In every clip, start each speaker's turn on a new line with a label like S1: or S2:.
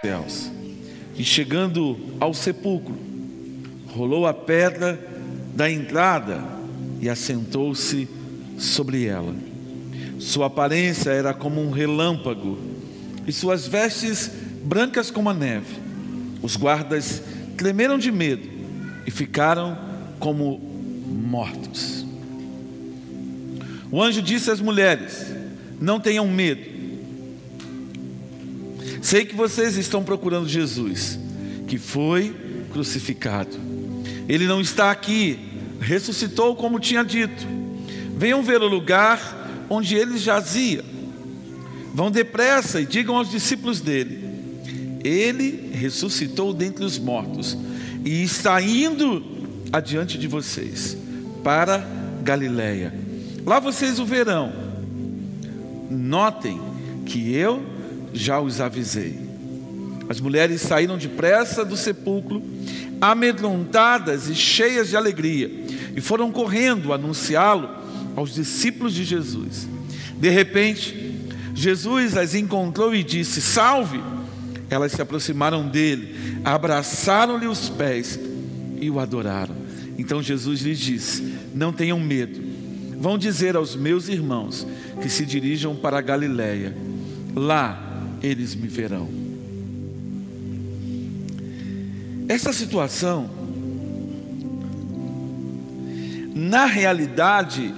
S1: céus. E chegando ao sepulcro, rolou a pedra da entrada e assentou-se sobre ela. Sua aparência era como um relâmpago e suas vestes brancas como a neve. Os guardas tremeram de medo e ficaram como mortos. O anjo disse às mulheres: Não tenham medo. Sei que vocês estão procurando Jesus, que foi crucificado. Ele não está aqui, ressuscitou como tinha dito. Venham ver o lugar onde ele jazia. Vão depressa e digam aos discípulos dele: Ele ressuscitou dentre os mortos e está indo adiante de vocês para Galiléia. Lá vocês o verão. Notem que eu já os avisei. As mulheres saíram depressa do sepulcro, amedrontadas e cheias de alegria, e foram correndo anunciá-lo aos discípulos de Jesus. De repente, Jesus as encontrou e disse: Salve! Elas se aproximaram dele, abraçaram-lhe os pés e o adoraram. Então Jesus lhes disse: Não tenham medo. Vão dizer aos meus irmãos que se dirijam para a Galiléia. Lá eles me verão. Essa situação, na realidade,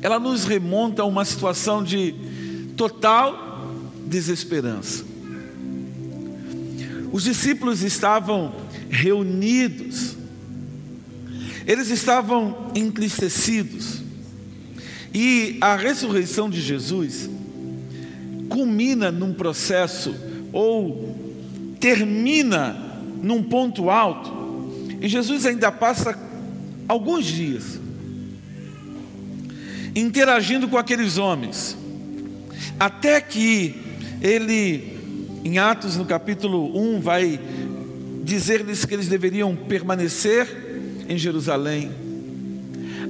S1: ela nos remonta a uma situação de total desesperança. Os discípulos estavam reunidos, eles estavam entristecidos, e a ressurreição de Jesus culmina num processo ou termina num ponto alto, e Jesus ainda passa alguns dias interagindo com aqueles homens, até que ele, em Atos no capítulo 1, vai dizer-lhes que eles deveriam permanecer em Jerusalém,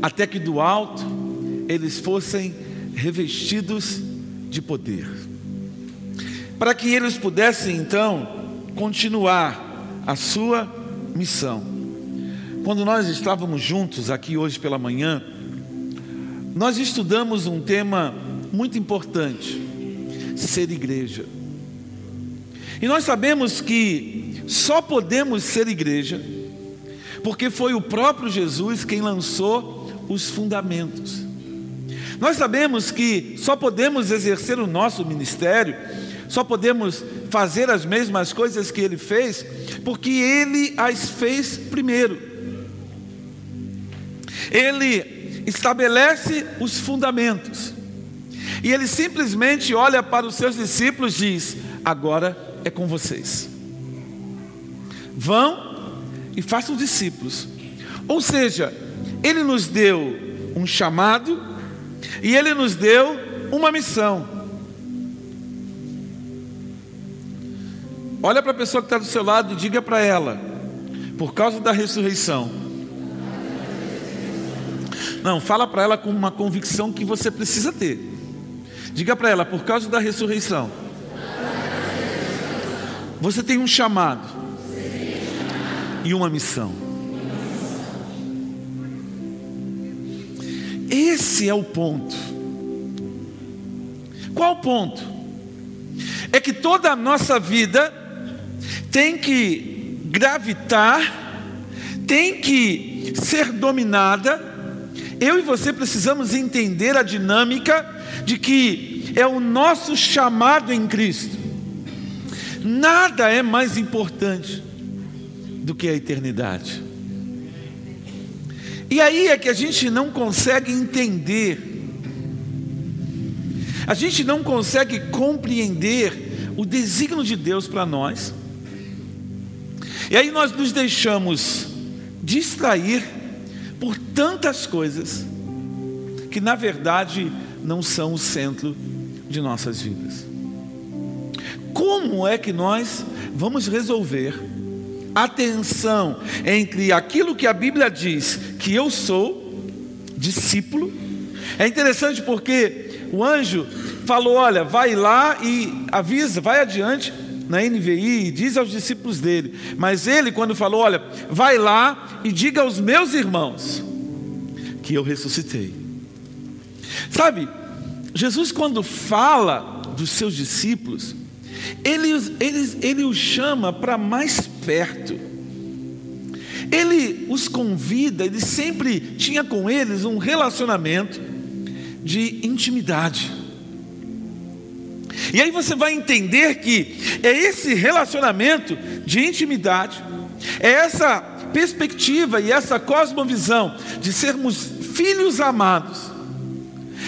S1: até que do alto eles fossem revestidos de poder para que eles pudessem então continuar a sua missão. Quando nós estávamos juntos aqui hoje pela manhã, nós estudamos um tema muito importante: ser igreja. E nós sabemos que só podemos ser igreja porque foi o próprio Jesus quem lançou os fundamentos. Nós sabemos que só podemos exercer o nosso ministério só podemos fazer as mesmas coisas que ele fez, porque ele as fez primeiro. Ele estabelece os fundamentos. E ele simplesmente olha para os seus discípulos e diz: Agora é com vocês. Vão e façam discípulos. Ou seja, ele nos deu um chamado e ele nos deu uma missão. Olha para a pessoa que está do seu lado e diga para ela: por causa da ressurreição. Não, fala para ela com uma convicção que você precisa ter. Diga para ela: por causa da ressurreição. Você tem um chamado e uma missão. Esse é o ponto. Qual o ponto? É que toda a nossa vida tem que gravitar, tem que ser dominada. Eu e você precisamos entender a dinâmica de que é o nosso chamado em Cristo. Nada é mais importante do que a eternidade. E aí é que a gente não consegue entender, a gente não consegue compreender o desígnio de Deus para nós e aí nós nos deixamos distrair por tantas coisas que na verdade não são o centro de nossas vidas. Como é que nós vamos resolver a tensão entre aquilo que a Bíblia diz que eu sou, discípulo? É interessante porque o anjo falou: olha, vai lá e avisa, vai adiante na NVI e diz aos discípulos dele. Mas ele, quando falou: olha, vai lá e diga aos meus irmãos que eu ressuscitei. Sabe, Jesus, quando fala dos seus discípulos, ele, ele, ele os chama para mais perto. Ele os convida, ele sempre tinha com eles um relacionamento de intimidade. E aí você vai entender que é esse relacionamento de intimidade, é essa perspectiva e essa cosmovisão de sermos filhos amados,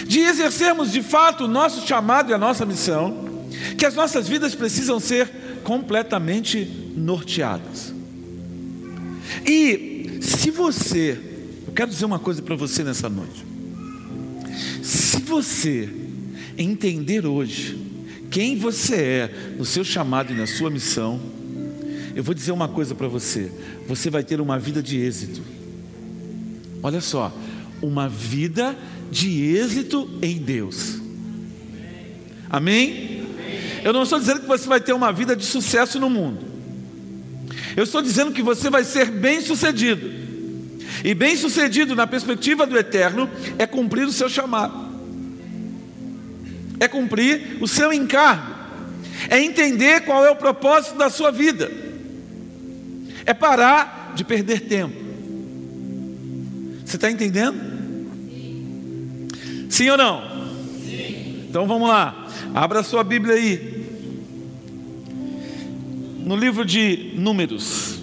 S1: de exercermos de fato o nosso chamado e a nossa missão, que as nossas vidas precisam ser completamente norteadas. E se você, eu quero dizer uma coisa para você nessa noite. Se você entender hoje quem você é no seu chamado e na sua missão, eu vou dizer uma coisa para você: você vai ter uma vida de êxito. Olha só, uma vida de êxito em Deus. Amém? Eu não estou dizendo que você vai ter uma vida de sucesso no mundo. Eu estou dizendo que você vai ser bem-sucedido. E bem-sucedido na perspectiva do eterno é cumprir o seu chamado. É cumprir o seu encargo. É entender qual é o propósito da sua vida. É parar de perder tempo. Você está entendendo? Sim ou não? Sim. Então vamos lá. Abra sua Bíblia aí no livro de Números.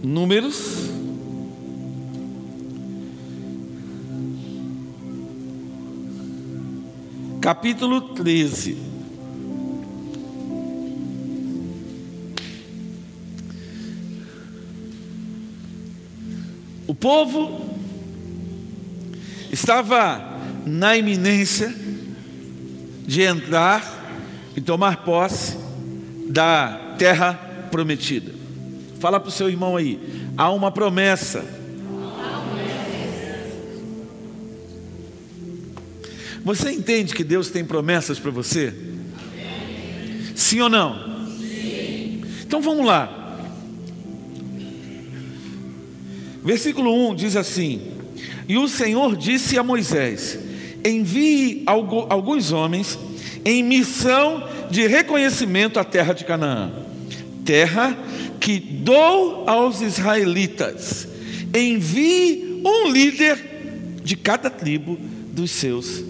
S1: Números. Capítulo 13. O povo estava na iminência de entrar e tomar posse da terra prometida. Fala para o seu irmão aí, há uma promessa. Você entende que Deus tem promessas para você? Sim ou não? Sim. Então vamos lá. Versículo 1 diz assim: e o Senhor disse a Moisés: Envie alguns homens em missão de reconhecimento à terra de Canaã, terra que dou aos israelitas. Envie um líder de cada tribo dos seus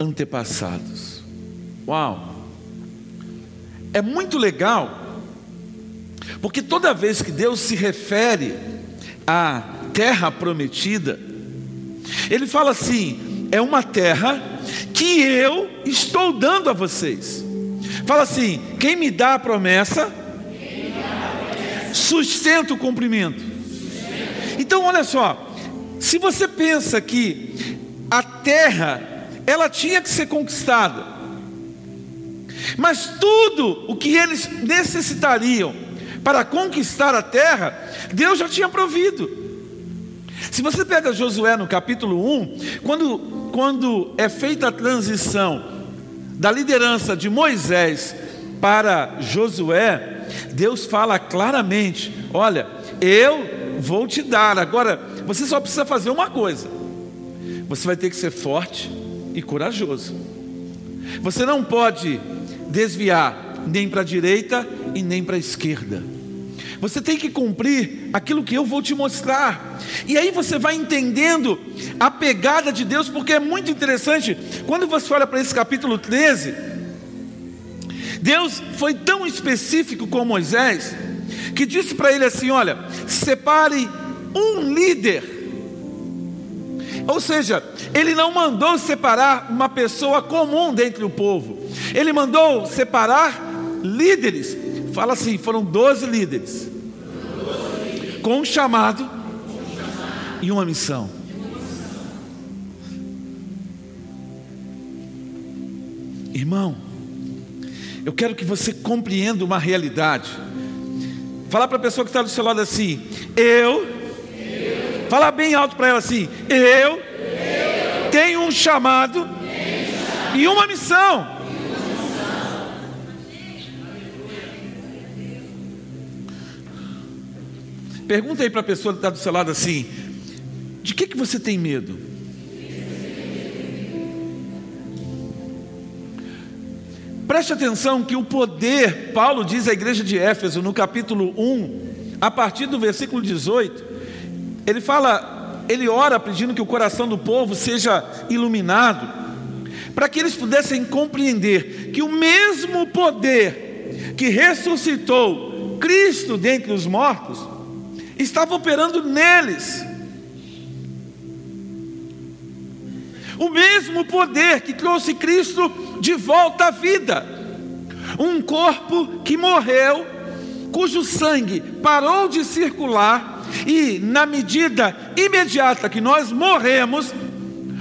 S1: antepassados. Uau! É muito legal, porque toda vez que Deus se refere à terra prometida, ele fala assim: é uma terra que eu estou dando a vocês. Fala assim: quem me dá a promessa, sustenta o cumprimento. Então, olha só, se você pensa que a terra ela tinha que ser conquistada, mas tudo o que eles necessitariam para conquistar a terra, Deus já tinha provido. Se você pega Josué no capítulo 1, quando, quando é feita a transição da liderança de Moisés para Josué, Deus fala claramente: Olha, eu vou te dar, agora você só precisa fazer uma coisa: você vai ter que ser forte e corajoso. Você não pode desviar nem para a direita e nem para a esquerda. Você tem que cumprir aquilo que eu vou te mostrar. E aí você vai entendendo a pegada de Deus, porque é muito interessante. Quando você olha para esse capítulo 13, Deus foi tão específico com Moisés, que disse para ele assim: Olha, separe um líder. Ou seja, ele não mandou separar uma pessoa comum dentro do povo, ele mandou separar líderes Fala assim: foram 12 líderes. Com um chamado e uma missão. Irmão, eu quero que você compreenda uma realidade. Fala para a pessoa que está do seu lado assim: Eu. Fala bem alto para ela assim: Eu, tenho um chamado e uma missão. Pergunta aí para a pessoa que está do seu lado assim: de que, que você tem medo? Preste atenção que o poder, Paulo diz à igreja de Éfeso, no capítulo 1, a partir do versículo 18, ele fala, ele ora pedindo que o coração do povo seja iluminado, para que eles pudessem compreender que o mesmo poder que ressuscitou Cristo dentre os mortos, estava operando neles. O mesmo poder que trouxe Cristo de volta à vida. Um corpo que morreu, cujo sangue parou de circular, e na medida imediata que nós morremos,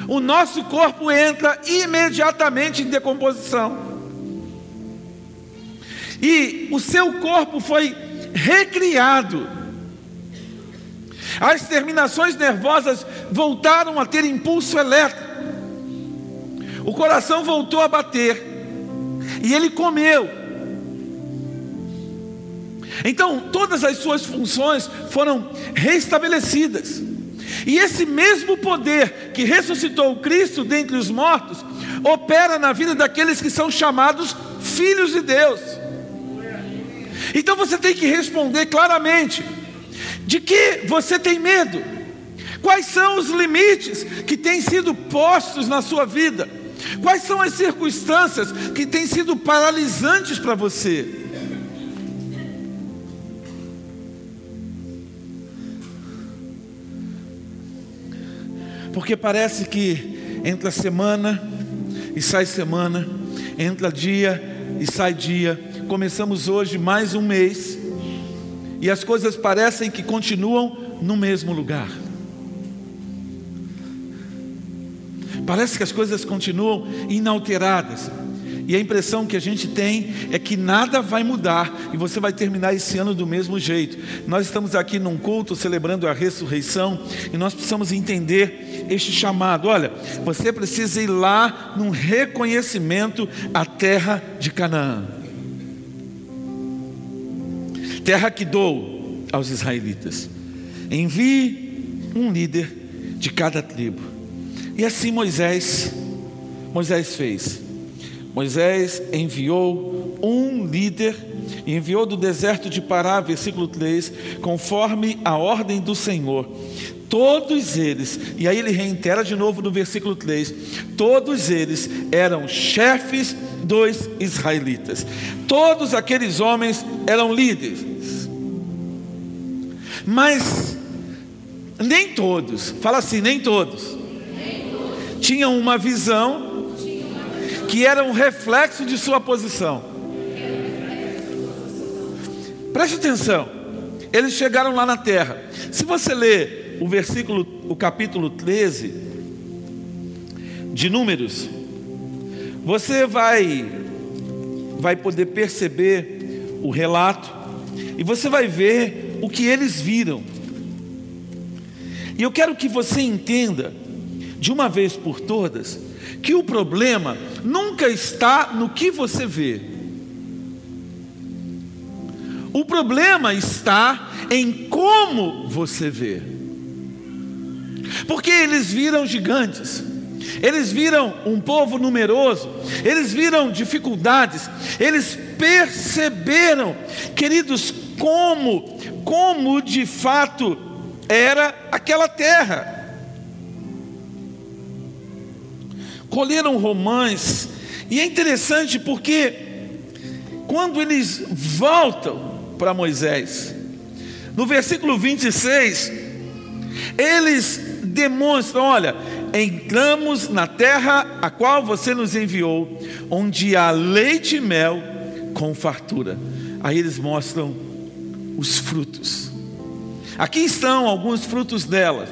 S1: o nosso corpo entra imediatamente em decomposição. E o seu corpo foi recriado as terminações nervosas voltaram a ter impulso elétrico. O coração voltou a bater. E ele comeu. Então, todas as suas funções foram restabelecidas. E esse mesmo poder que ressuscitou Cristo dentre os mortos, opera na vida daqueles que são chamados filhos de Deus. Então você tem que responder claramente: de que você tem medo? Quais são os limites que têm sido postos na sua vida? Quais são as circunstâncias que têm sido paralisantes para você? Porque parece que entra semana e sai semana, entra dia e sai dia. Começamos hoje mais um mês e as coisas parecem que continuam no mesmo lugar. Parece que as coisas continuam inalteradas. E a impressão que a gente tem é que nada vai mudar e você vai terminar esse ano do mesmo jeito. Nós estamos aqui num culto celebrando a ressurreição e nós precisamos entender este chamado. Olha, você precisa ir lá num reconhecimento à terra de Canaã terra que dou aos israelitas. Envie um líder de cada tribo. E assim Moisés, Moisés fez. Moisés enviou um líder, enviou do deserto de Pará, versículo 3, conforme a ordem do Senhor. Todos eles, e aí ele reitera de novo no versículo 3: todos eles eram chefes dos israelitas. Todos aqueles homens eram líderes. Mas nem todos, fala assim, nem todos, tinham uma visão que era um reflexo de sua posição. Preste atenção, eles chegaram lá na terra. Se você ler o versículo, o capítulo 13 de Números, você vai vai poder perceber o relato e você vai ver o que eles viram. E eu quero que você entenda, de uma vez por todas, que o problema nunca está no que você vê. O problema está em como você vê. Porque eles viram gigantes, eles viram um povo numeroso, eles viram dificuldades, eles perceberam, queridos, como como de fato era aquela terra. Colheram romãs, e é interessante porque quando eles voltam para Moisés, no versículo 26, eles demonstram: olha, entramos na terra a qual você nos enviou, onde há leite e mel com fartura. Aí eles mostram os frutos. Aqui estão alguns frutos dela,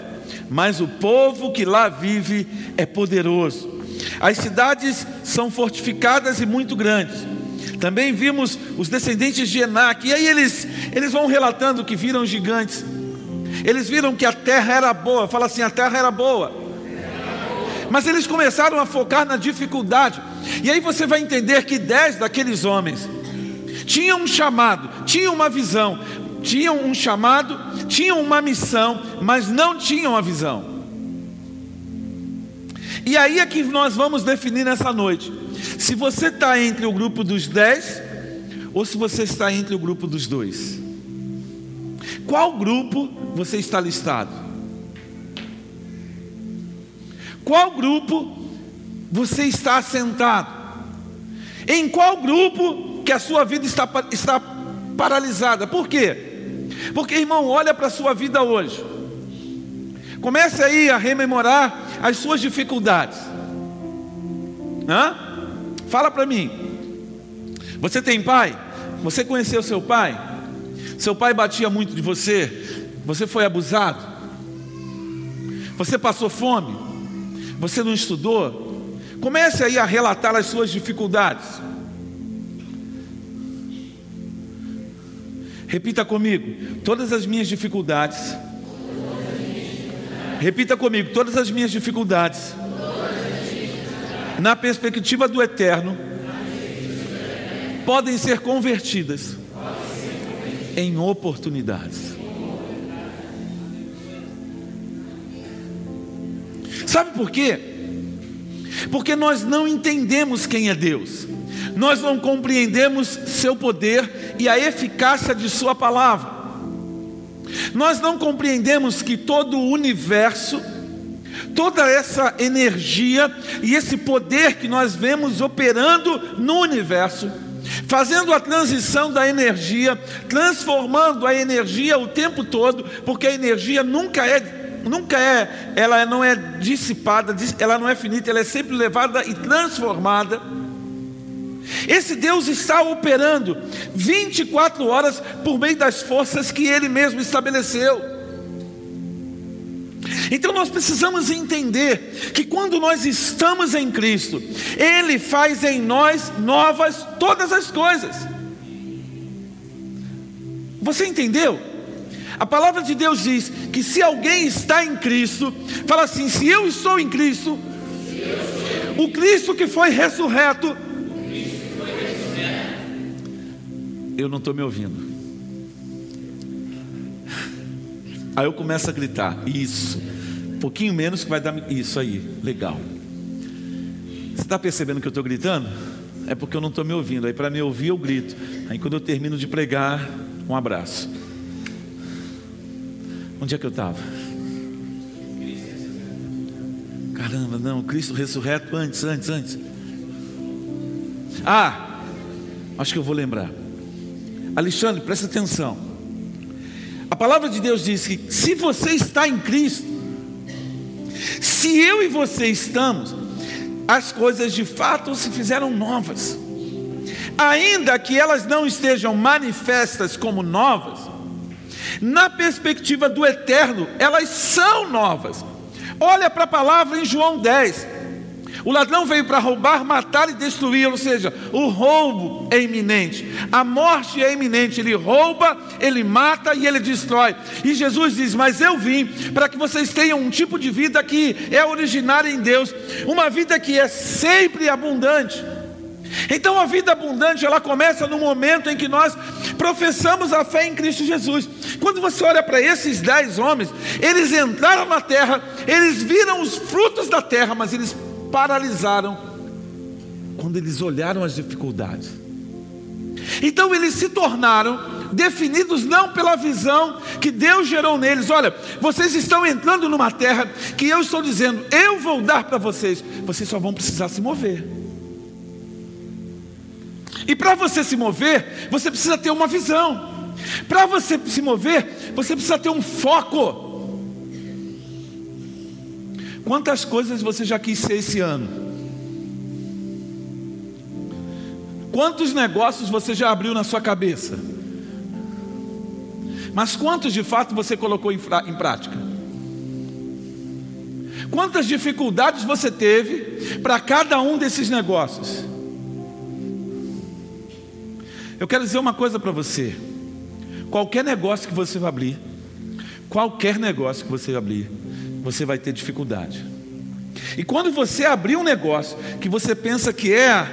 S1: mas o povo que lá vive é poderoso. As cidades são fortificadas e muito grandes. Também vimos os descendentes de Enac, e aí eles, eles vão relatando que viram gigantes. Eles viram que a terra era boa, fala assim: a terra era boa. Mas eles começaram a focar na dificuldade. E aí você vai entender que dez daqueles homens tinham um chamado, tinham uma visão, tinham um chamado, tinham uma missão, mas não tinham a visão. E aí é que nós vamos definir nessa noite: se você está entre o grupo dos dez ou se você está entre o grupo dos dois. Qual grupo você está listado? Qual grupo você está assentado? Em qual grupo que a sua vida está, está paralisada? Por quê? Porque, irmão, olha para a sua vida hoje. Comece aí a rememorar as suas dificuldades. Hã? Fala para mim. Você tem pai? Você conheceu seu pai? Seu pai batia muito de você? Você foi abusado? Você passou fome? Você não estudou? Comece aí a relatar as suas dificuldades. Repita comigo: todas as minhas dificuldades. Repita comigo: todas as minhas dificuldades, na perspectiva do eterno, podem ser convertidas. Em oportunidades. Sabe por quê? Porque nós não entendemos quem é Deus, nós não compreendemos seu poder e a eficácia de Sua palavra. Nós não compreendemos que todo o universo, toda essa energia e esse poder que nós vemos operando no universo, fazendo a transição da energia, transformando a energia o tempo todo, porque a energia nunca é nunca é, ela não é dissipada, ela não é finita, ela é sempre levada e transformada. Esse Deus está operando 24 horas por meio das forças que Ele mesmo estabeleceu. Então nós precisamos entender que quando nós estamos em Cristo, Ele faz em nós novas todas as coisas. Você entendeu? A palavra de Deus diz que se alguém está em Cristo, fala assim: se eu estou em Cristo, o Cristo que foi ressurreto eu não estou me ouvindo. Aí eu começo a gritar, isso, um pouquinho menos que vai dar isso aí, legal. Você está percebendo que eu estou gritando? É porque eu não estou me ouvindo. Aí para me ouvir eu grito. Aí quando eu termino de pregar, um abraço. Onde é que eu estava? Caramba, não, Cristo ressurreto antes, antes, antes. Ah, acho que eu vou lembrar. Alexandre, presta atenção. A palavra de Deus diz que se você está em Cristo, se eu e você estamos, as coisas de fato se fizeram novas. Ainda que elas não estejam manifestas como novas, na perspectiva do eterno, elas são novas. Olha para a palavra em João 10. O ladrão veio para roubar, matar e destruir, ou seja, o roubo é iminente, a morte é iminente. Ele rouba, ele mata e ele destrói. E Jesus diz: Mas eu vim para que vocês tenham um tipo de vida que é originária em Deus, uma vida que é sempre abundante. Então a vida abundante ela começa no momento em que nós professamos a fé em Cristo Jesus. Quando você olha para esses dez homens, eles entraram na terra, eles viram os frutos da terra, mas eles paralisaram quando eles olharam as dificuldades. Então eles se tornaram definidos não pela visão que Deus gerou neles. Olha, vocês estão entrando numa terra que eu estou dizendo, eu vou dar para vocês. Vocês só vão precisar se mover. E para você se mover, você precisa ter uma visão. Para você se mover, você precisa ter um foco. Quantas coisas você já quis ser esse ano? Quantos negócios você já abriu na sua cabeça? Mas quantos de fato você colocou em, em prática? Quantas dificuldades você teve para cada um desses negócios? Eu quero dizer uma coisa para você. Qualquer negócio que você vai abrir, qualquer negócio que você abrir, você vai ter dificuldade. E quando você abrir um negócio que você pensa que é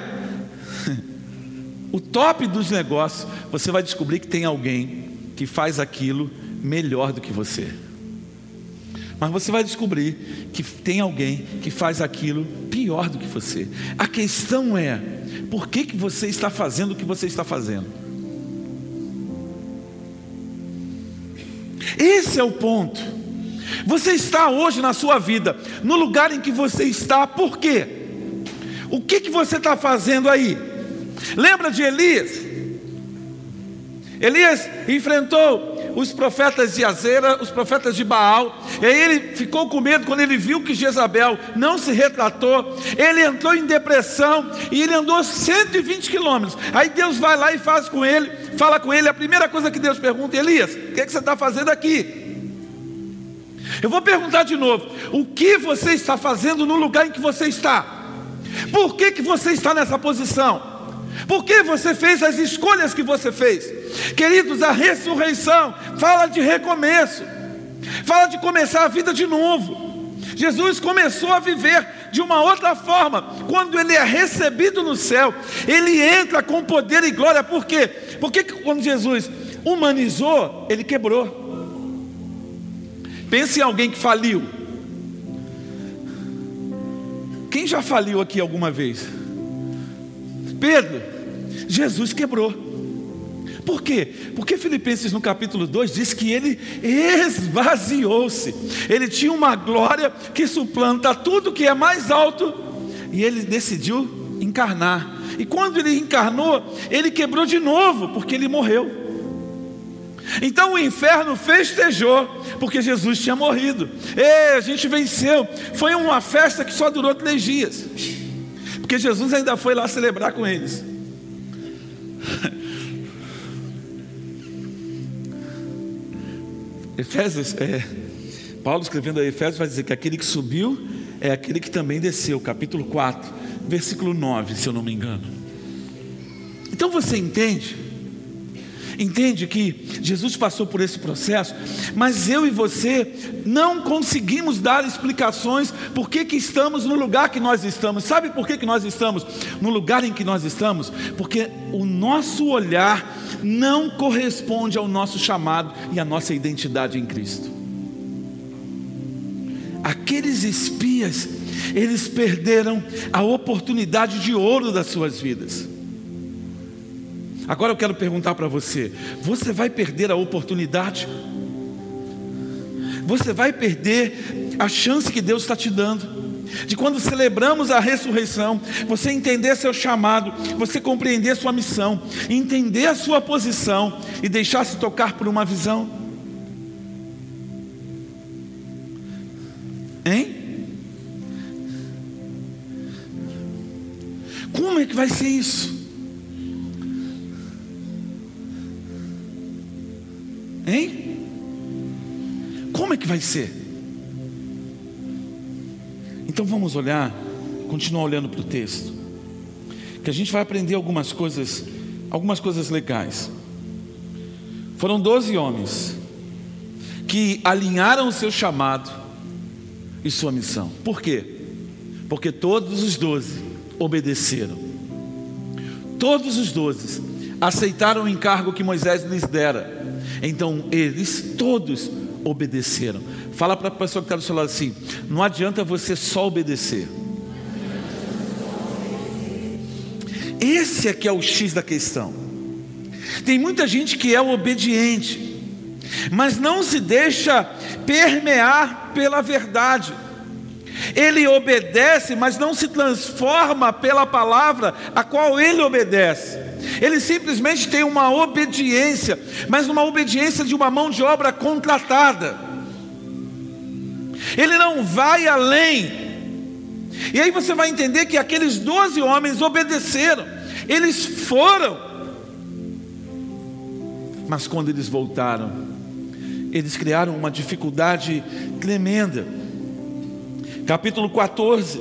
S1: o top dos negócios, você vai descobrir que tem alguém que faz aquilo melhor do que você. Mas você vai descobrir que tem alguém que faz aquilo pior do que você. A questão é: por que, que você está fazendo o que você está fazendo? Esse é o ponto. Você está hoje na sua vida, no lugar em que você está, por quê? O que, que você está fazendo aí? Lembra de Elias? Elias enfrentou os profetas de Azera, os profetas de Baal, e aí ele ficou com medo quando ele viu que Jezabel não se retratou, ele entrou em depressão e ele andou 120 quilômetros. Aí Deus vai lá e faz com ele, fala com ele, a primeira coisa que Deus pergunta, Elias, o que, é que você está fazendo aqui? Eu vou perguntar de novo: o que você está fazendo no lugar em que você está? Por que, que você está nessa posição? Por que você fez as escolhas que você fez? Queridos, a ressurreição fala de recomeço, fala de começar a vida de novo. Jesus começou a viver de uma outra forma. Quando ele é recebido no céu, ele entra com poder e glória. Por quê? Porque quando Jesus humanizou, ele quebrou. Pense em alguém que faliu. Quem já faliu aqui alguma vez? Pedro, Jesus quebrou. Por quê? Porque Filipenses no capítulo 2 diz que ele esvaziou-se. Ele tinha uma glória que suplanta tudo que é mais alto e ele decidiu encarnar. E quando ele encarnou, ele quebrou de novo, porque ele morreu. Então o inferno festejou, porque Jesus tinha morrido. E a gente venceu. Foi uma festa que só durou três dias, porque Jesus ainda foi lá celebrar com eles. Efésios, é, Paulo escrevendo a Efésios vai dizer que aquele que subiu é aquele que também desceu, capítulo 4, versículo 9, se eu não me engano. Então você entende? Entende que Jesus passou por esse processo, mas eu e você não conseguimos dar explicações por que, que estamos no lugar que nós estamos. Sabe por que, que nós estamos no lugar em que nós estamos? Porque o nosso olhar não corresponde ao nosso chamado e à nossa identidade em Cristo. Aqueles espias, eles perderam a oportunidade de ouro das suas vidas. Agora eu quero perguntar para você: você vai perder a oportunidade? Você vai perder a chance que Deus está te dando? De quando celebramos a ressurreição, você entender seu chamado, você compreender sua missão, entender a sua posição e deixar-se tocar por uma visão? Hein? Como é que vai ser isso? Hein? Como é que vai ser? Então vamos olhar, continuar olhando para o texto, que a gente vai aprender algumas coisas, algumas coisas legais. Foram doze homens que alinharam o seu chamado e sua missão. Por quê? Porque todos os doze obedeceram. Todos os doze aceitaram o encargo que Moisés lhes dera então eles todos obedeceram. Fala para a pessoa que está do seu lado assim: não adianta você só obedecer. Esse é que é o X da questão. Tem muita gente que é obediente, mas não se deixa permear pela verdade. Ele obedece, mas não se transforma pela palavra a qual ele obedece. Ele simplesmente tem uma obediência, mas uma obediência de uma mão de obra contratada. Ele não vai além. E aí você vai entender que aqueles doze homens obedeceram, eles foram. Mas quando eles voltaram, eles criaram uma dificuldade tremenda. Capítulo 14.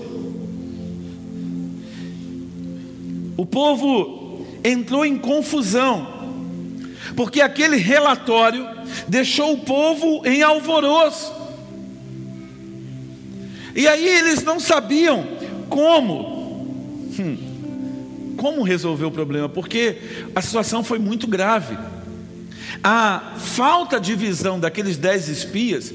S1: O povo entrou em confusão, porque aquele relatório deixou o povo em alvoroço. E aí eles não sabiam como, hum, como resolver o problema, porque a situação foi muito grave. A falta de visão daqueles dez espias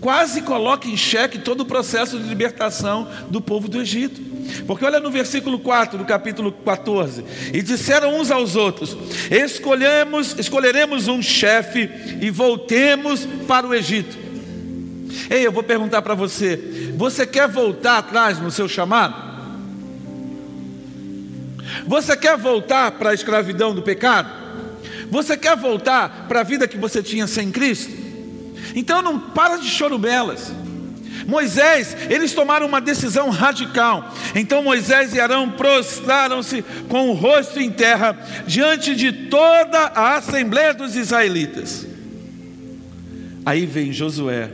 S1: quase coloca em xeque todo o processo de libertação do povo do Egito. Porque olha no versículo 4 do capítulo 14: E disseram uns aos outros: Escolhemos, escolheremos um chefe e voltemos para o Egito. Ei, eu vou perguntar para você: você quer voltar atrás no seu chamado? Você quer voltar para a escravidão do pecado? Você quer voltar para a vida que você tinha sem Cristo? Então não para de chorubelas. Moisés, eles tomaram uma decisão radical. Então Moisés e Arão prostraram-se com o rosto em terra diante de toda a assembleia dos israelitas. Aí vem Josué,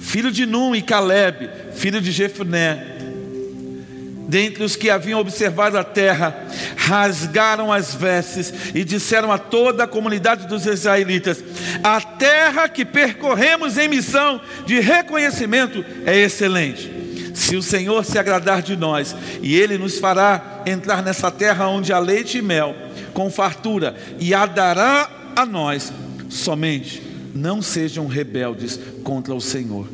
S1: filho de Num e Caleb, filho de Jefné, dentre os que haviam observado a terra, rasgaram as vestes e disseram a toda a comunidade dos israelitas: A terra que percorremos em missão de reconhecimento é excelente. Se o Senhor se agradar de nós, e Ele nos fará entrar nessa terra onde há leite e mel, com fartura, e a dará a nós, somente não sejam rebeldes contra o Senhor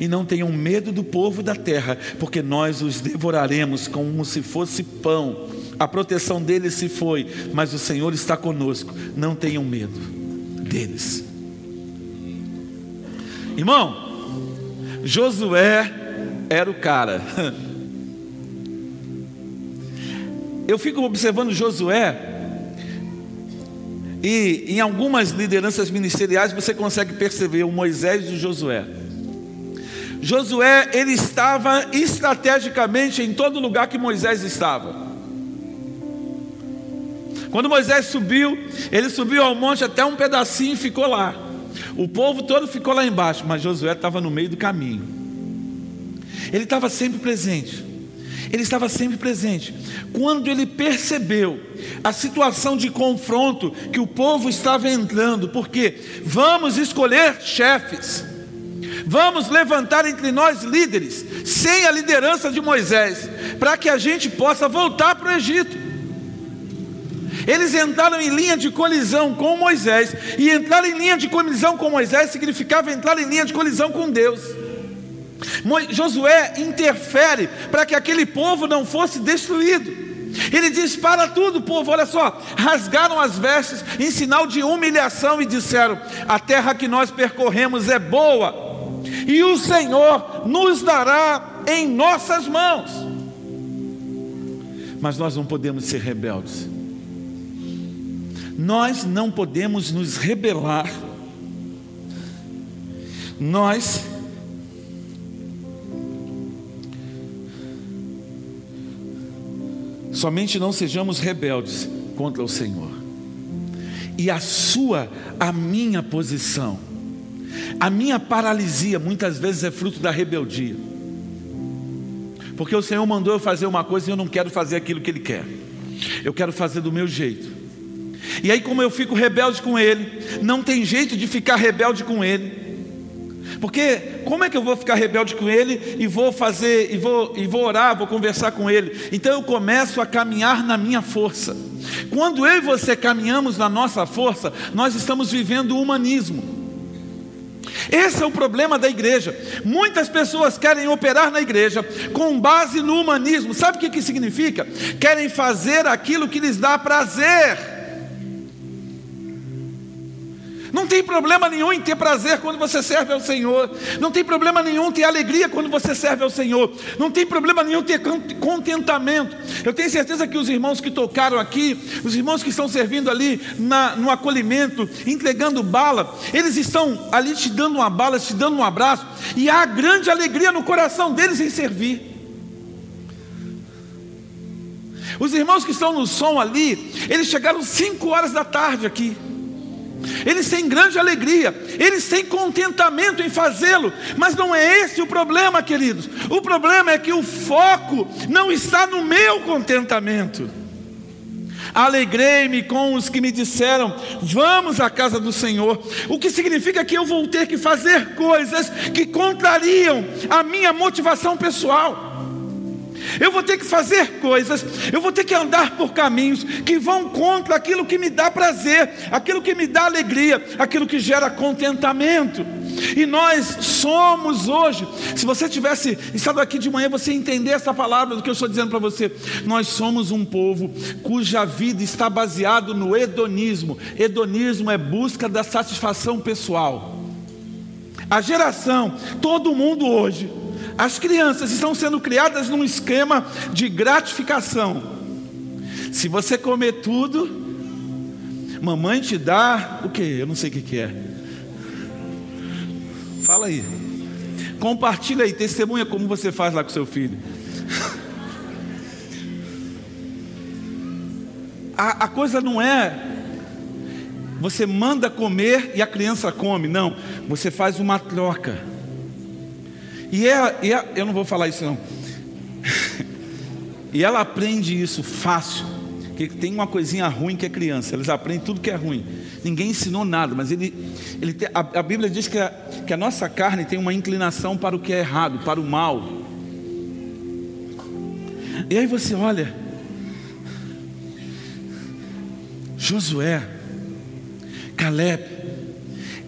S1: e não tenham medo do povo da terra, porque nós os devoraremos como se fosse pão. A proteção deles se foi, mas o Senhor está conosco. Não tenham medo deles. Irmão, Josué era o cara. Eu fico observando Josué e em algumas lideranças ministeriais você consegue perceber o Moisés e o Josué. Josué, ele estava estrategicamente em todo lugar que Moisés estava. Quando Moisés subiu, ele subiu ao monte até um pedacinho e ficou lá. O povo todo ficou lá embaixo, mas Josué estava no meio do caminho. Ele estava sempre presente. Ele estava sempre presente. Quando ele percebeu a situação de confronto que o povo estava entrando, porque vamos escolher chefes. Vamos levantar entre nós líderes, sem a liderança de Moisés, para que a gente possa voltar para o Egito. Eles entraram em linha de colisão com Moisés, e entrar em linha de colisão com Moisés significava entrar em linha de colisão com Deus. Josué interfere para que aquele povo não fosse destruído. Ele diz: Para tudo, povo, olha só. Rasgaram as vestes em sinal de humilhação e disseram: A terra que nós percorremos é boa e o Senhor nos dará em nossas mãos. Mas nós não podemos ser rebeldes. Nós não podemos nos rebelar. Nós somente não sejamos rebeldes contra o Senhor. E a sua, a minha posição a minha paralisia muitas vezes é fruto da rebeldia. Porque o Senhor mandou eu fazer uma coisa e eu não quero fazer aquilo que Ele quer. Eu quero fazer do meu jeito. E aí, como eu fico rebelde com Ele, não tem jeito de ficar rebelde com Ele. Porque como é que eu vou ficar rebelde com Ele e vou fazer, e vou, e vou orar, vou conversar com Ele? Então eu começo a caminhar na minha força. Quando eu e você caminhamos na nossa força, nós estamos vivendo o humanismo. Esse é o problema da igreja. Muitas pessoas querem operar na igreja com base no humanismo. Sabe o que, que significa? Querem fazer aquilo que lhes dá prazer. Não tem problema nenhum em ter prazer quando você serve ao Senhor. Não tem problema nenhum ter alegria quando você serve ao Senhor. Não tem problema nenhum ter contentamento. Eu tenho certeza que os irmãos que tocaram aqui, os irmãos que estão servindo ali na, no acolhimento, entregando bala, eles estão ali te dando uma bala, te dando um abraço, e há grande alegria no coração deles em servir. Os irmãos que estão no som ali, eles chegaram 5 horas da tarde aqui eles têm grande alegria, eles têm contentamento em fazê-lo, mas não é esse o problema, queridos. O problema é que o foco não está no meu contentamento. Alegrei-me com os que me disseram: Vamos à casa do Senhor. O que significa que eu vou ter que fazer coisas que contrariam a minha motivação pessoal. Eu vou ter que fazer coisas, eu vou ter que andar por caminhos que vão contra aquilo que me dá prazer, aquilo que me dá alegria, aquilo que gera contentamento. E nós somos hoje, se você tivesse estado aqui de manhã, você entender essa palavra do que eu estou dizendo para você. Nós somos um povo cuja vida está baseado no hedonismo. Hedonismo é busca da satisfação pessoal. A geração, todo mundo hoje, as crianças estão sendo criadas num esquema de gratificação. Se você comer tudo, mamãe te dá o que? Eu não sei o que, que é. Fala aí. Compartilha aí, testemunha como você faz lá com seu filho. A, a coisa não é você manda comer e a criança come, não. Você faz uma troca. E, é, e é, eu não vou falar isso não. e ela aprende isso fácil. Que tem uma coisinha ruim que é criança. Eles aprendem tudo que é ruim. Ninguém ensinou nada, mas ele, ele tem, a, a, Bíblia diz que a, que a nossa carne tem uma inclinação para o que é errado, para o mal. E aí você olha, Josué, Caleb,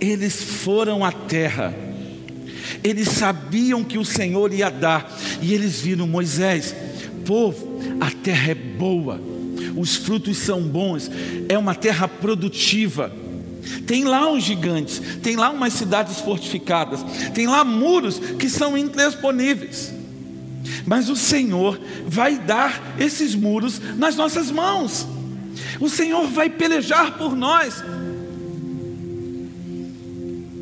S1: eles foram à terra, eles sabiam que o Senhor ia dar, e eles viram Moisés, povo, a terra é boa os frutos são bons, é uma terra produtiva. Tem lá uns gigantes, tem lá umas cidades fortificadas, tem lá muros que são intransponíveis. Mas o Senhor vai dar esses muros nas nossas mãos. O Senhor vai pelejar por nós.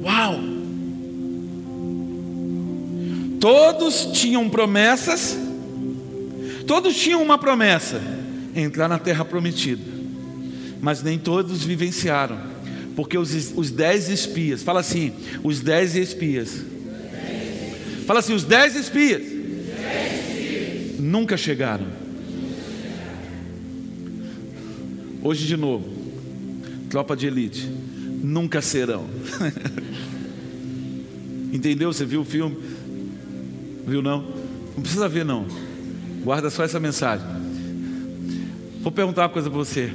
S1: Uau! Todos tinham promessas, todos tinham uma promessa entrar na terra prometida. Mas nem todos vivenciaram, porque os, os dez espias, fala assim, os dez espias, fala assim, os dez espias, nunca chegaram. Hoje de novo, tropa de elite, nunca serão. Entendeu? Você viu o filme? Viu não? Não precisa ver não. Guarda só essa mensagem. Vou perguntar uma coisa para você: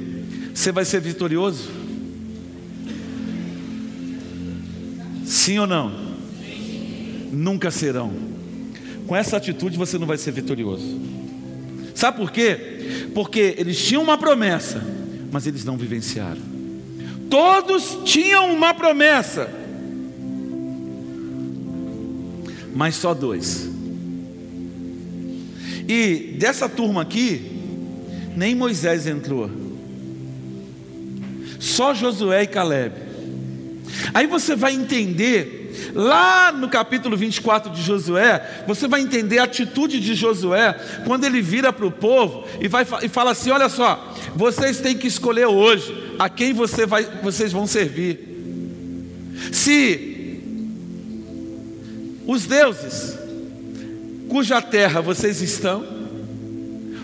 S1: você vai ser vitorioso? Sim ou não? Nunca serão. Com essa atitude você não vai ser vitorioso. Sabe por quê? Porque eles tinham uma promessa, mas eles não vivenciaram. Todos tinham uma promessa, mas só dois. E dessa turma aqui, nem Moisés entrou. Só Josué e Caleb. Aí você vai entender, lá no capítulo 24 de Josué, você vai entender a atitude de Josué, quando ele vira para o povo e, vai, e fala assim: Olha só, vocês têm que escolher hoje a quem você vai, vocês vão servir. Se os deuses cuja terra vocês estão,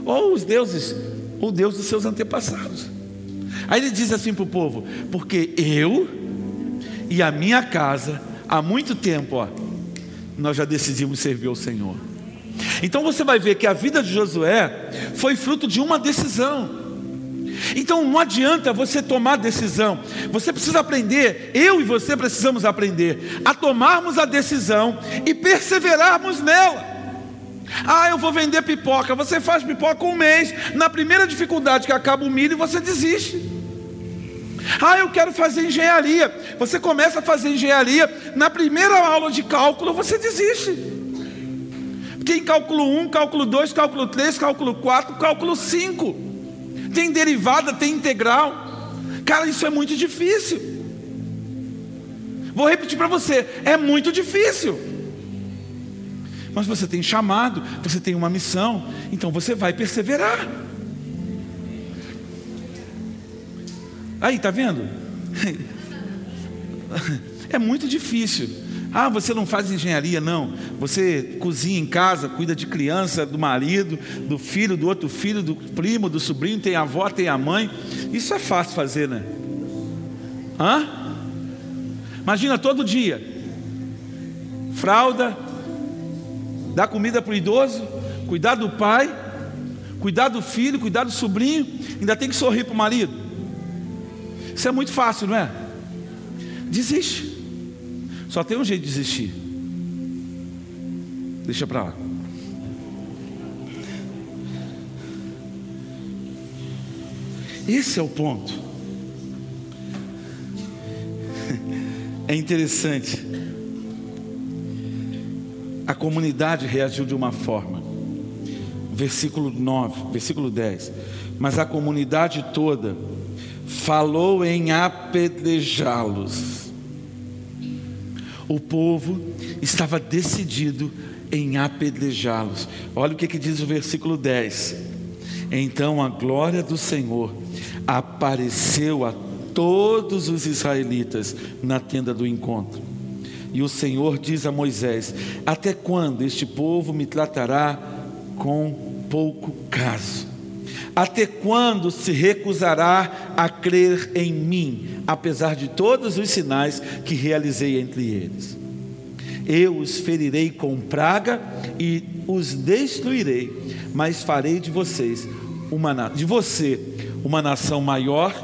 S1: ou os deuses o Deus dos seus antepassados. Aí ele diz assim para o povo: Porque eu e a minha casa, há muito tempo, ó, nós já decidimos servir ao Senhor. Então você vai ver que a vida de Josué foi fruto de uma decisão. Então não adianta você tomar decisão, você precisa aprender, eu e você precisamos aprender a tomarmos a decisão e perseverarmos nela. Ah, eu vou vender pipoca. Você faz pipoca um mês. Na primeira dificuldade que acaba o milho, você desiste. Ah, eu quero fazer engenharia. Você começa a fazer engenharia. Na primeira aula de cálculo, você desiste. Porque em cálculo 1, cálculo 2, cálculo 3, cálculo 4, cálculo 5. Tem derivada, tem integral. Cara, isso é muito difícil. Vou repetir para você: é muito difícil mas você tem chamado, você tem uma missão, então você vai perseverar. Aí, tá vendo? É muito difícil. Ah, você não faz engenharia, não. Você cozinha em casa, cuida de criança, do marido, do filho, do outro filho, do primo, do sobrinho, tem a avó, tem a mãe. Isso é fácil fazer, né? Hã? Imagina todo dia. Fralda, dar comida para o idoso, cuidar do pai, cuidar do filho, cuidar do sobrinho, ainda tem que sorrir para o marido. Isso é muito fácil, não é? Desiste. Só tem um jeito de desistir. Deixa para lá. Esse é o ponto. É interessante. A comunidade reagiu de uma forma. Versículo 9, versículo 10. Mas a comunidade toda falou em apedrejá-los. O povo estava decidido em apedrejá-los. Olha o que, que diz o versículo 10. Então a glória do Senhor apareceu a todos os israelitas na tenda do encontro. E o Senhor diz a Moisés: Até quando este povo me tratará com pouco caso? Até quando se recusará a crer em mim, apesar de todos os sinais que realizei entre eles? Eu os ferirei com praga e os destruirei, mas farei de vocês uma de você uma nação maior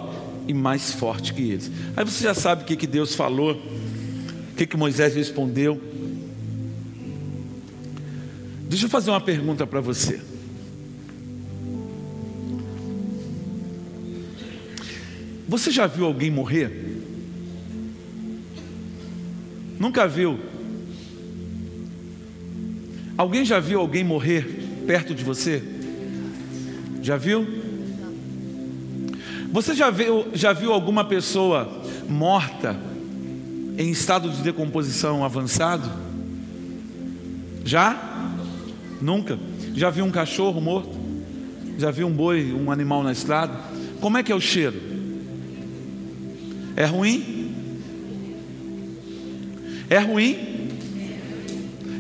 S1: e mais forte que eles. Aí você já sabe o que, que Deus falou, que, que Moisés respondeu. Deixa eu fazer uma pergunta para você. Você já viu alguém morrer? Nunca viu? Alguém já viu alguém morrer perto de você? Já viu? Você já viu, já viu alguma pessoa morta em estado de decomposição avançado? Já? Nunca? Já viu um cachorro morto? Já viu um boi, um animal na estrada? Como é que é o cheiro? É ruim? É ruim?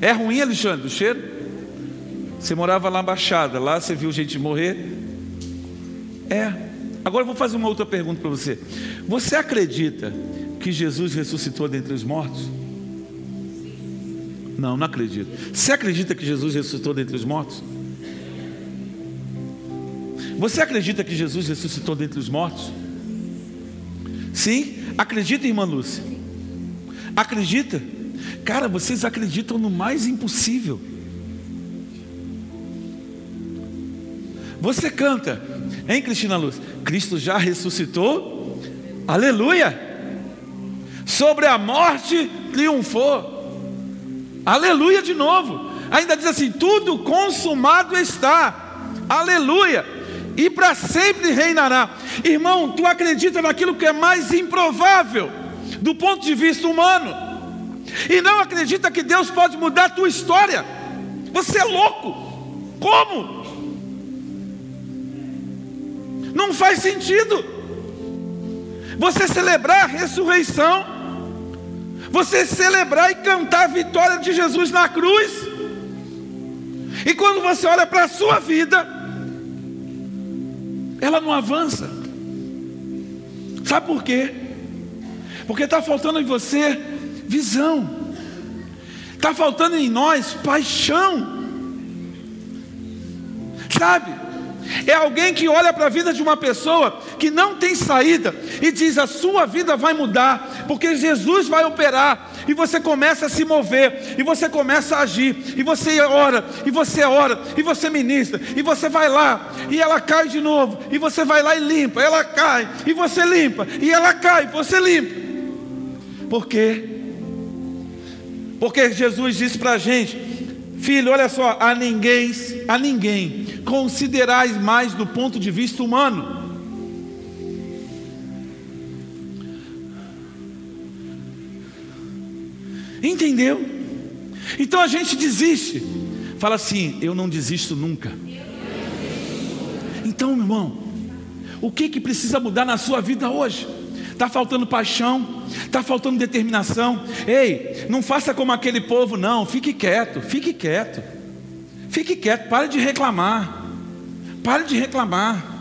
S1: É ruim, Alexandre, o cheiro? Você morava lá na Baixada, lá você viu gente morrer? É. Agora eu vou fazer uma outra pergunta para você. Você acredita que Jesus ressuscitou dentre os mortos? Não, não acredito. Você acredita que Jesus ressuscitou dentre os mortos? Você acredita que Jesus ressuscitou dentre os mortos? Sim? Acredita, irmã Lúcia? Acredita? Cara, vocês acreditam no mais impossível. Você canta, hein, Cristina Luz? Cristo já ressuscitou, aleluia. Sobre a morte triunfou, aleluia de novo. Ainda diz assim: tudo consumado está, aleluia e para sempre reinará. Irmão, tu acredita naquilo que é mais improvável do ponto de vista humano, e não acredita que Deus pode mudar a tua história. Você é louco. Como? Não faz sentido. Você celebrar a ressurreição, você celebrar e cantar a vitória de Jesus na cruz. E quando você olha para a sua vida, ela não avança. Sabe por quê? Porque está faltando em você visão, está faltando em nós paixão, sabe? É alguém que olha para a vida de uma pessoa que não tem saída e diz: a sua vida vai mudar, porque Jesus vai operar, e você começa a se mover, e você começa a agir, e você ora, e você ora, e você ministra, e você vai lá, e ela cai de novo, e você vai lá e limpa, ela cai, e você limpa, e ela cai, e você limpa. Por quê? Porque Jesus disse para a gente, filho, olha só, a ninguém, a ninguém considerais mais do ponto de vista humano. Entendeu? Então a gente desiste. Fala assim: eu não desisto nunca. Então, meu irmão, o que que precisa mudar na sua vida hoje? está faltando paixão, está faltando determinação. Ei, não faça como aquele povo, não, fique quieto, fique quieto, fique quieto, pare de reclamar, pare de reclamar.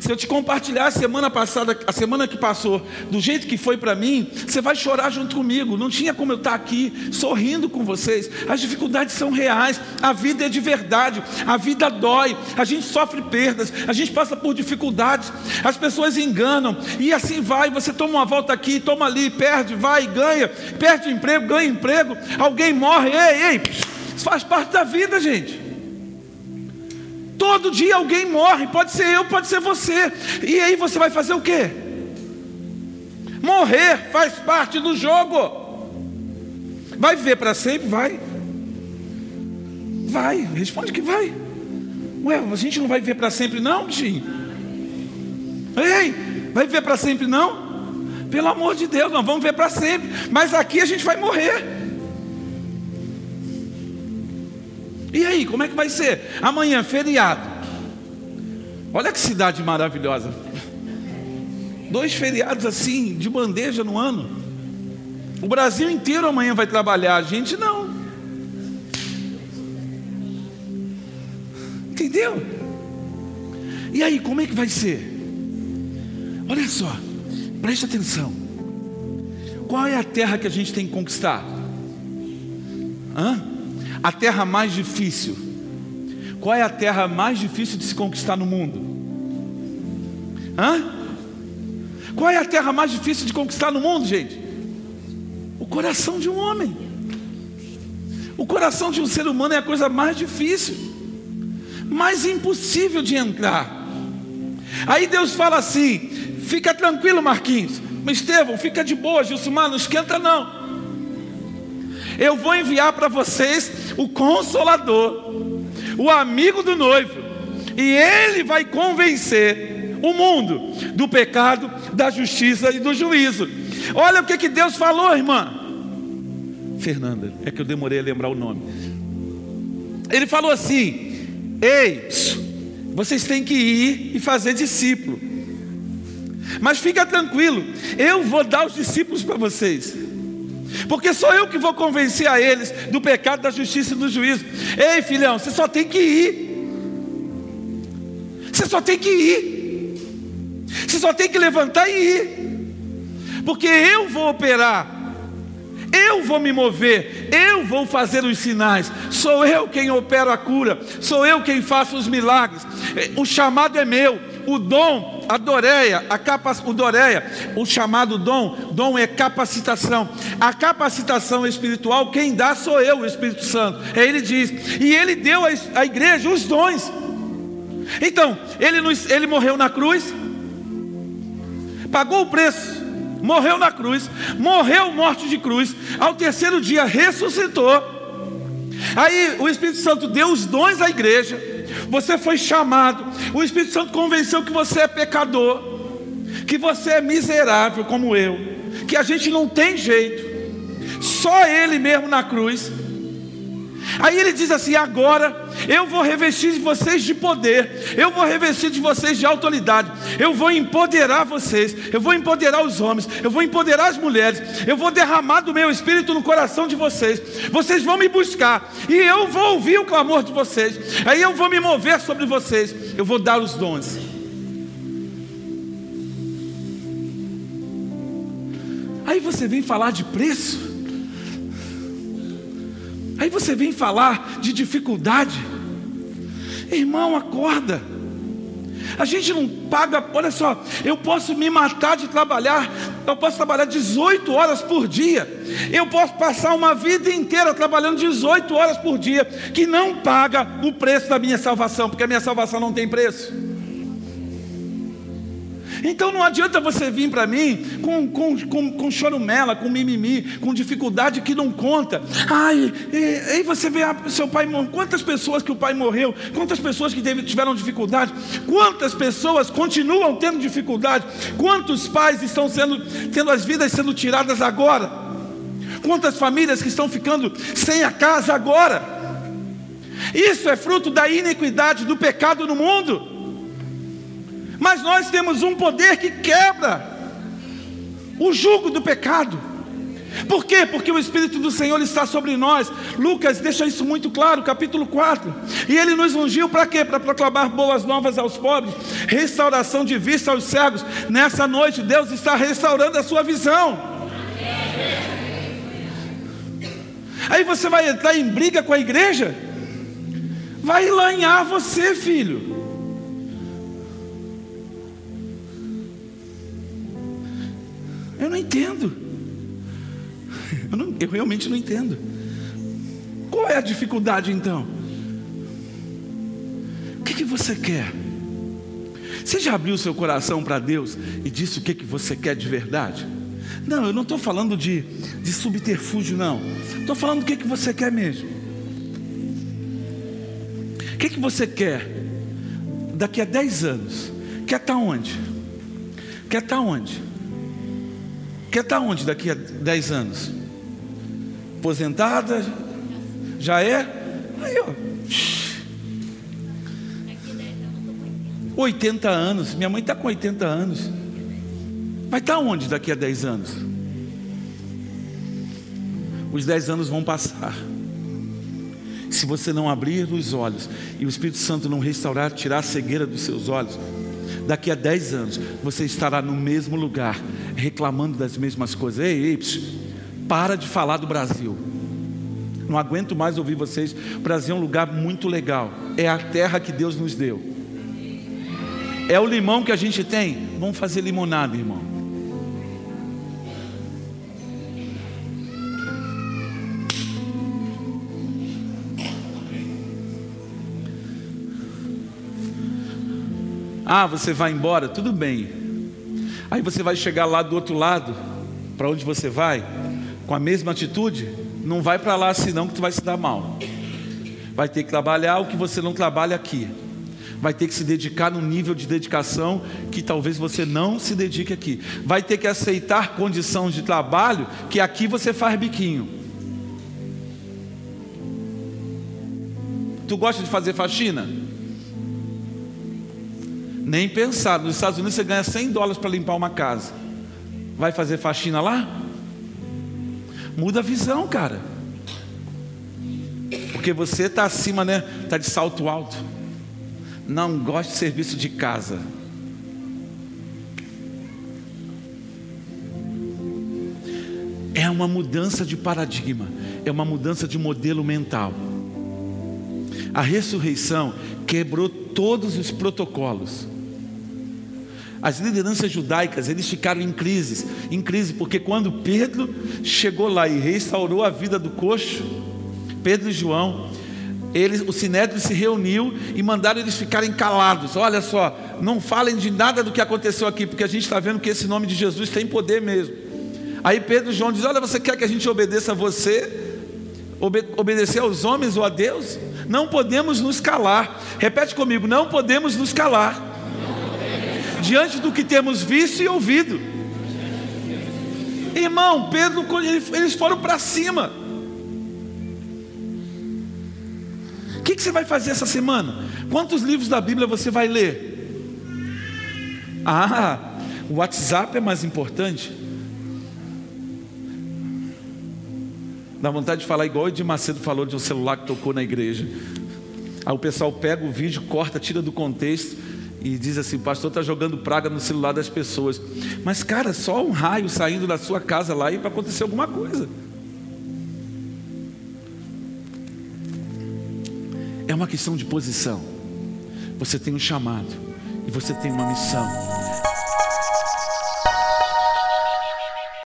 S1: Se eu te compartilhar a semana passada, a semana que passou, do jeito que foi para mim, você vai chorar junto comigo. Não tinha como eu estar aqui sorrindo com vocês. As dificuldades são reais, a vida é de verdade, a vida dói, a gente sofre perdas, a gente passa por dificuldades, as pessoas enganam, e assim vai. Você toma uma volta aqui, toma ali, perde, vai, ganha, perde emprego, ganha emprego, alguém morre, ei, ei, isso faz parte da vida, gente. Todo dia alguém morre, pode ser eu, pode ser você. E aí você vai fazer o quê? Morrer faz parte do jogo. Vai viver para sempre? Vai. Vai, responde que vai. Ué, a gente não vai viver para sempre, não, bichinho? Ei, vai viver para sempre, não? Pelo amor de Deus, nós vamos viver para sempre. Mas aqui a gente vai morrer. E aí, como é que vai ser? Amanhã, feriado. Olha que cidade maravilhosa. Dois feriados assim, de bandeja no ano. O Brasil inteiro amanhã vai trabalhar, a gente não. Entendeu? E aí, como é que vai ser? Olha só, preste atenção. Qual é a terra que a gente tem que conquistar? Hã? A terra mais difícil. Qual é a terra mais difícil de se conquistar no mundo? Hã? Qual é a terra mais difícil de conquistar no mundo, gente? O coração de um homem. O coração de um ser humano é a coisa mais difícil, mais impossível de entrar. Aí Deus fala assim: fica tranquilo, Marquinhos. Estevão, fica de boa, Gilsumar, não esquenta não. Eu vou enviar para vocês o consolador, o amigo do noivo, e ele vai convencer o mundo do pecado, da justiça e do juízo. Olha o que, que Deus falou, irmã. Fernanda, é que eu demorei a lembrar o nome. Ele falou assim: Ei, vocês têm que ir e fazer discípulo. Mas fica tranquilo, eu vou dar os discípulos para vocês porque sou eu que vou convencer a eles do pecado, da justiça e do juízo. Ei, filhão, você só tem que ir. Você só tem que ir. Você só tem que levantar e ir. Porque eu vou operar. Eu vou me mover, eu vou fazer os sinais, sou eu quem opera a cura, sou eu quem faço os milagres. O chamado é meu, o dom, a doreia, a o doreia, o chamado dom, dom é capacitação. A capacitação espiritual, quem dá sou eu, o Espírito Santo. Aí ele diz, e ele deu à igreja os dons. Então, ele, nos, ele morreu na cruz, pagou o preço, morreu na cruz, morreu morte de cruz, ao terceiro dia ressuscitou. Aí o Espírito Santo deu os dons à igreja, você foi chamado, o Espírito Santo convenceu que você é pecador, que você é miserável como eu, que a gente não tem jeito, só Ele mesmo na cruz. Aí ele diz assim: agora eu vou revestir de vocês de poder, eu vou revestir de vocês de autoridade, eu vou empoderar vocês, eu vou empoderar os homens, eu vou empoderar as mulheres, eu vou derramar do meu espírito no coração de vocês, vocês vão me buscar, e eu vou ouvir o clamor de vocês, aí eu vou me mover sobre vocês, eu vou dar os dons. Aí você vem falar de preço. Aí você vem falar de dificuldade. Irmão, acorda. A gente não paga, olha só, eu posso me matar de trabalhar, eu posso trabalhar 18 horas por dia, eu posso passar uma vida inteira trabalhando 18 horas por dia, que não paga o preço da minha salvação, porque a minha salvação não tem preço. Então não adianta você vir para mim com, com, com, com chorumela, com mimimi, com dificuldade que não conta. Ai, e, aí você vê a, seu pai Quantas pessoas que o pai morreu, quantas pessoas que teve, tiveram dificuldade, quantas pessoas continuam tendo dificuldade, quantos pais estão sendo, tendo as vidas sendo tiradas agora, quantas famílias que estão ficando sem a casa agora. Isso é fruto da iniquidade, do pecado no mundo. Mas nós temos um poder que quebra. o jugo do pecado. Por quê? Porque o Espírito do Senhor está sobre nós. Lucas deixa isso muito claro, capítulo 4. E ele nos ungiu para quê? Para proclamar boas novas aos pobres, restauração de vista aos cegos. Nessa noite, Deus está restaurando a sua visão. Aí você vai entrar em briga com a igreja? Vai lanhar você, filho. Eu não entendo. Eu, não, eu realmente não entendo. Qual é a dificuldade então? O que, que você quer? Você já abriu seu coração para Deus e disse o que, que você quer de verdade? Não, eu não estou falando de, de subterfúgio, não. Estou falando do que, que você quer mesmo. O que, que você quer daqui a 10 anos? Quer estar tá onde? Quer estar tá onde? Quer estar tá onde daqui a 10 anos? Aposentada? Já é? Aí, ó. 80 anos. Minha mãe está com 80 anos. Vai estar onde daqui a 10 anos? Os 10 anos vão passar. Se você não abrir os olhos e o Espírito Santo não restaurar, tirar a cegueira dos seus olhos, daqui a 10 anos você estará no mesmo lugar, reclamando das mesmas coisas. Ei, ei, para de falar do Brasil. Não aguento mais ouvir vocês. O Brasil é um lugar muito legal. É a terra que Deus nos deu. É o limão que a gente tem. Vamos fazer limonada, irmão. Ah, você vai embora? Tudo bem. Aí você vai chegar lá do outro lado, para onde você vai, com a mesma atitude? Não vai para lá senão que tu vai se dar mal. Vai ter que trabalhar o que você não trabalha aqui. Vai ter que se dedicar no nível de dedicação que talvez você não se dedique aqui. Vai ter que aceitar condições de trabalho que aqui você faz biquinho. Tu gosta de fazer faxina? Nem pensar. Nos Estados Unidos você ganha 100 dólares para limpar uma casa. Vai fazer faxina lá? Muda a visão, cara. Porque você está acima, né? Está de salto alto. Não gosta de serviço de casa. É uma mudança de paradigma, é uma mudança de modelo mental. A ressurreição quebrou todos os protocolos. As lideranças judaicas, eles ficaram em crise, em crise, porque quando Pedro chegou lá e restaurou a vida do coxo, Pedro e João, eles, o Sinédrio se reuniu e mandaram eles ficarem calados. Olha só, não falem de nada do que aconteceu aqui, porque a gente está vendo que esse nome de Jesus tem poder mesmo. Aí Pedro e João dizem: Olha, você quer que a gente obedeça a você? Obe obedecer aos homens ou a Deus? Não podemos nos calar. Repete comigo: não podemos nos calar diante do que temos visto e ouvido. Irmão, Pedro, eles foram para cima. O que, que, você vai fazer essa semana? Quantos livros da Bíblia você vai ler? Ah, o WhatsApp é mais importante. Dá vontade de falar igual o Edir Macedo falou de um celular que tocou na igreja. Aí o pessoal pega o vídeo, corta, tira do contexto e diz assim: pastor está jogando praga no celular das pessoas. Mas, cara, só um raio saindo da sua casa lá e vai acontecer alguma coisa. É uma questão de posição. Você tem um chamado e você tem uma missão.